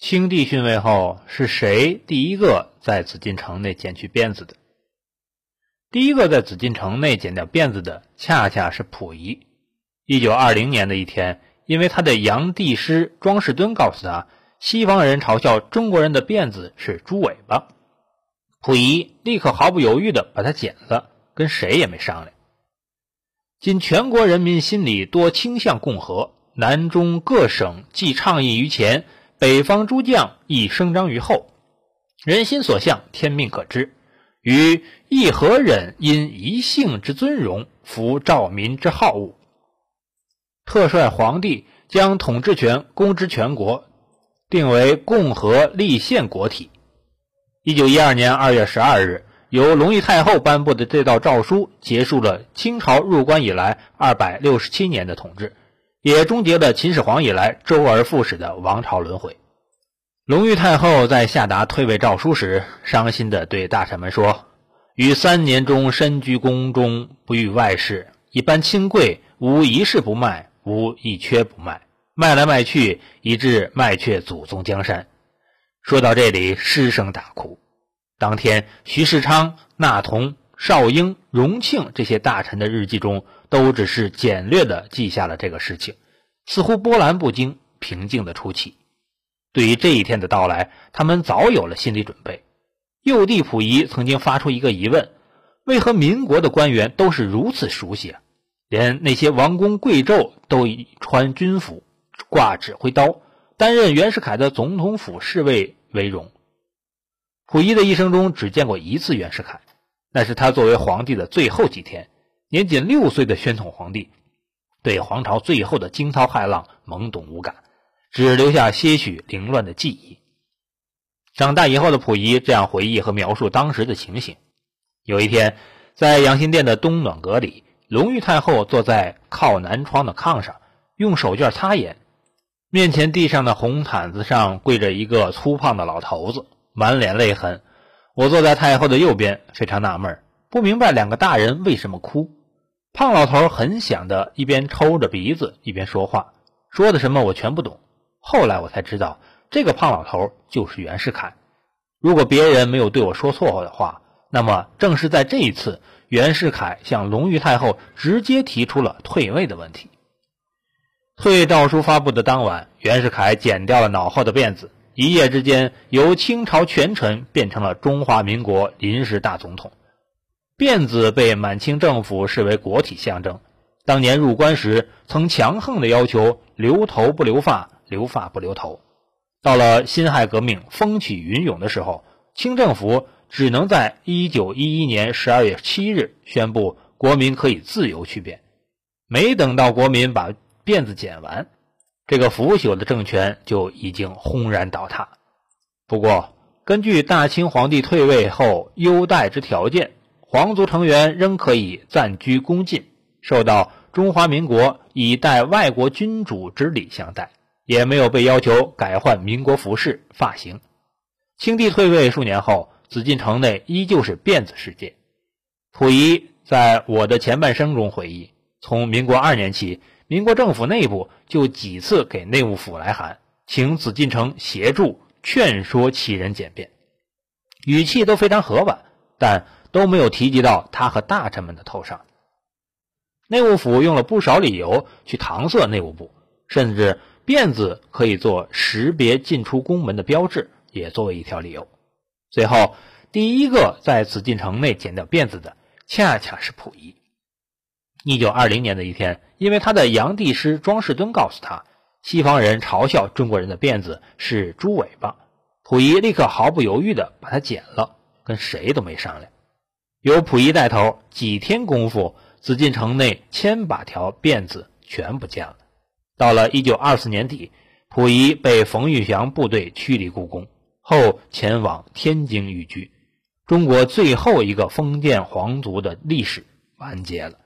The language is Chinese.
清帝逊位后，是谁第一个在紫禁城内剪去辫子的？第一个在紫禁城内剪掉辫子的，恰恰是溥仪。一九二零年的一天，因为他的洋帝师庄士敦告诉他，西方人嘲笑中国人的辫子是猪尾巴，溥仪立刻毫不犹豫地把它剪了，跟谁也没商量。今全国人民心里多倾向共和，南中各省既倡议于前，北方诸将亦声张于后，人心所向，天命可知。于亦何忍因一姓之尊荣，服兆民之好恶？特率皇帝将统治权公之全国，定为共和立宪国体。一九一二年二月十二日，由隆裕太后颁布的这道诏书，结束了清朝入关以来二百六十七年的统治，也终结了秦始皇以来周而复始的王朝轮回。隆裕太后在下达退位诏书时，伤心地对大臣们说：“于三年中身居宫中，不遇外事，一般亲贵，无一事不卖。”无一缺不卖，卖来卖去，以致卖却祖宗江山。说到这里，失声大哭。当天，徐世昌、纳同、邵英、荣庆这些大臣的日记中，都只是简略地记下了这个事情，似乎波澜不惊，平静的出奇。对于这一天的到来，他们早有了心理准备。幼帝溥仪曾经发出一个疑问：为何民国的官员都是如此熟悉？连那些王公贵胄都以穿军服、挂指挥刀、担任袁世凯的总统府侍卫为荣。溥仪的一生中只见过一次袁世凯，那是他作为皇帝的最后几天。年仅六岁的宣统皇帝，对皇朝最后的惊涛骇浪懵懂无感，只留下些许凌乱的记忆。长大以后的溥仪这样回忆和描述当时的情形：有一天，在养心殿的东暖阁里。隆裕太后坐在靠南窗的炕上，用手绢擦眼。面前地上的红毯子上跪着一个粗胖的老头子，满脸泪痕。我坐在太后的右边，非常纳闷，不明白两个大人为什么哭。胖老头很响的一边抽着鼻子一边说话，说的什么我全不懂。后来我才知道，这个胖老头就是袁世凯。如果别人没有对我说错的话，那么正是在这一次。袁世凯向隆裕太后直接提出了退位的问题。退位诏书发布的当晚，袁世凯剪掉了脑后的辫子，一夜之间由清朝权臣变成了中华民国临时大总统。辫子被满清政府视为国体象征，当年入关时曾强横的要求留头不留发，留发不留头。到了辛亥革命风起云涌的时候，清政府。只能在一九一一年十二月七日宣布国民可以自由去变，没等到国民把辫子剪完，这个腐朽的政权就已经轰然倒塌。不过，根据大清皇帝退位后优待之条件，皇族成员仍可以暂居宫禁，受到中华民国以待外国君主之礼相待，也没有被要求改换民国服饰发型。清帝退位数年后。紫禁城内依旧是辫子世界。溥仪在我的前半生中回忆，从民国二年起，民国政府内部就几次给内务府来函，请紫禁城协助劝说其人简便，语气都非常和婉，但都没有提及到他和大臣们的头上。内务府用了不少理由去搪塞内务部，甚至辫子可以做识别进出宫门的标志，也作为一条理由。最后，第一个在紫禁城内剪掉辫子的，恰恰是溥仪。一九二零年的一天，因为他的洋帝师庄士敦告诉他，西方人嘲笑中国人的辫子是猪尾巴，溥仪立刻毫不犹豫地把它剪了，跟谁都没商量。由溥仪带头，几天功夫，紫禁城内千把条辫子全不见了。到了一九二四年底，溥仪被冯玉祥部队驱离故宫。后前往天津寓居，中国最后一个封建皇族的历史完结了。